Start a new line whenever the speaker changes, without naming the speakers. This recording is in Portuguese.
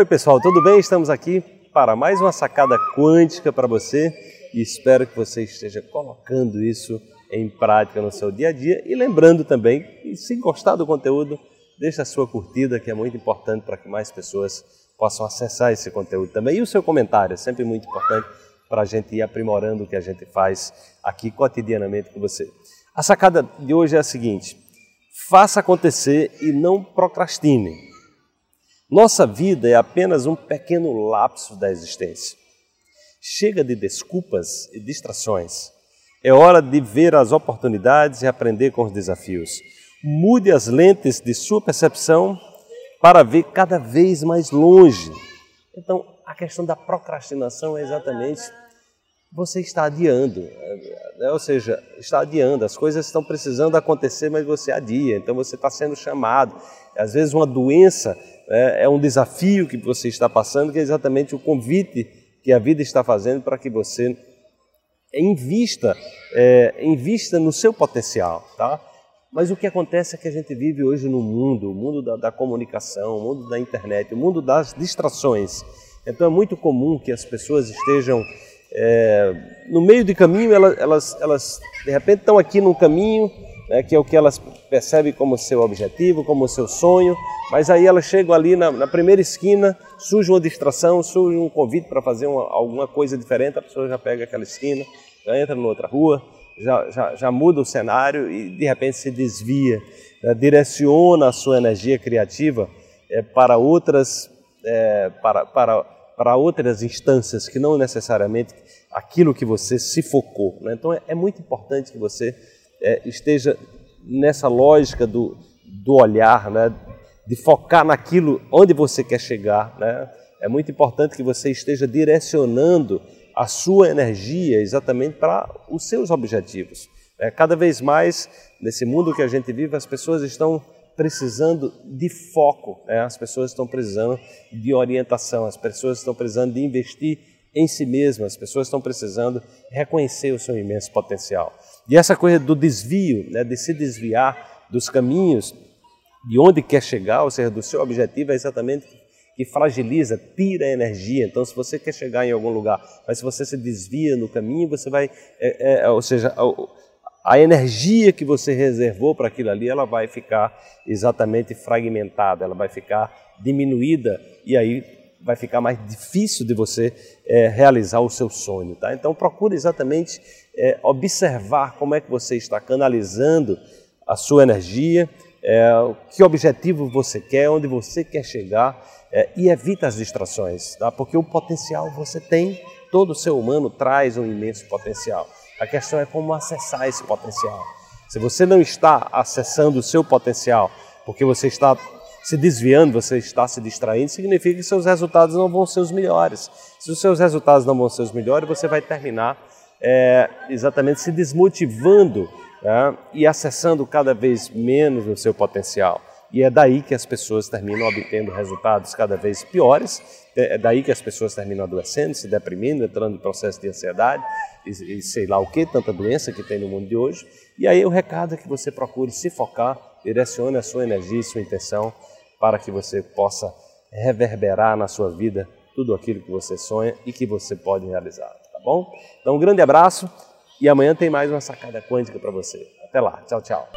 Oi, pessoal, tudo bem? Estamos aqui para mais uma sacada quântica para você e espero que você esteja colocando isso em prática no seu dia a dia e lembrando também que se gostar do conteúdo, deixa a sua curtida que é muito importante para que mais pessoas possam acessar esse conteúdo também e o seu comentário é sempre muito importante para a gente ir aprimorando o que a gente faz aqui cotidianamente com você. A sacada de hoje é a seguinte: faça acontecer e não procrastine. Nossa vida é apenas um pequeno lapso da existência. Chega de desculpas e distrações. É hora de ver as oportunidades e aprender com os desafios. Mude as lentes de sua percepção para ver cada vez mais longe. Então, a questão da procrastinação é exatamente você está adiando, né? ou seja, está adiando, as coisas estão precisando acontecer, mas você adia, então você está sendo chamado. Às vezes, uma doença né, é um desafio que você está passando, que é exatamente o convite que a vida está fazendo para que você invista, é, invista no seu potencial, tá? Mas o que acontece é que a gente vive hoje no mundo, o mundo da, da comunicação, o mundo da internet, o mundo das distrações. Então é muito comum que as pessoas estejam é, no meio de caminho, elas, elas, elas de repente estão aqui num caminho, né, que é o que elas percebem como seu objetivo, como seu sonho, mas aí elas chegam ali na, na primeira esquina, surge uma distração, surge um convite para fazer uma, alguma coisa diferente, a pessoa já pega aquela esquina, já entra em outra rua, já, já, já muda o cenário e de repente se desvia, né, direciona a sua energia criativa é, para outras, é, para, para para outras instâncias que não necessariamente aquilo que você se focou. Né? Então é, é, muito importante que você é, esteja nessa lógica do, do olhar, né? de focar naquilo onde você quer chegar. Né? É muito importante que você esteja direcionando a sua energia exatamente para os seus objetivos. É, cada vez mais, nesse mundo que a gente vive, as pessoas estão precisando de foco, né? as pessoas estão precisando de orientação, as pessoas estão precisando de investir em si mesmas, as pessoas estão precisando reconhecer o seu imenso potencial. E essa coisa do desvio, né? de se desviar dos caminhos de onde quer chegar, ou seja, do seu objetivo, é exatamente que fragiliza, tira a energia. Então, se você quer chegar em algum lugar, mas se você se desvia no caminho, você vai, é, é, ou seja, a energia que você reservou para aquilo ali, ela vai ficar exatamente fragmentada, ela vai ficar diminuída e aí vai ficar mais difícil de você é, realizar o seu sonho, tá? Então procure exatamente é, observar como é que você está canalizando a sua energia, é, que objetivo você quer, onde você quer chegar é, e evita as distrações, tá? Porque o potencial você tem, todo ser humano traz um imenso potencial. A questão é como acessar esse potencial. Se você não está acessando o seu potencial, porque você está se desviando, você está se distraindo, significa que seus resultados não vão ser os melhores. Se os seus resultados não vão ser os melhores, você vai terminar é, exatamente se desmotivando né, e acessando cada vez menos o seu potencial. E é daí que as pessoas terminam obtendo resultados cada vez piores, é, é daí que as pessoas terminam adoecendo, se deprimindo, entrando em processo de ansiedade e, e sei lá o que, tanta doença que tem no mundo de hoje. E aí o recado é que você procure se focar, direcione a sua energia e sua intenção para que você possa reverberar na sua vida tudo aquilo que você sonha e que você pode realizar, tá bom? Então um grande abraço e amanhã tem mais uma sacada quântica para você. Até lá, tchau, tchau.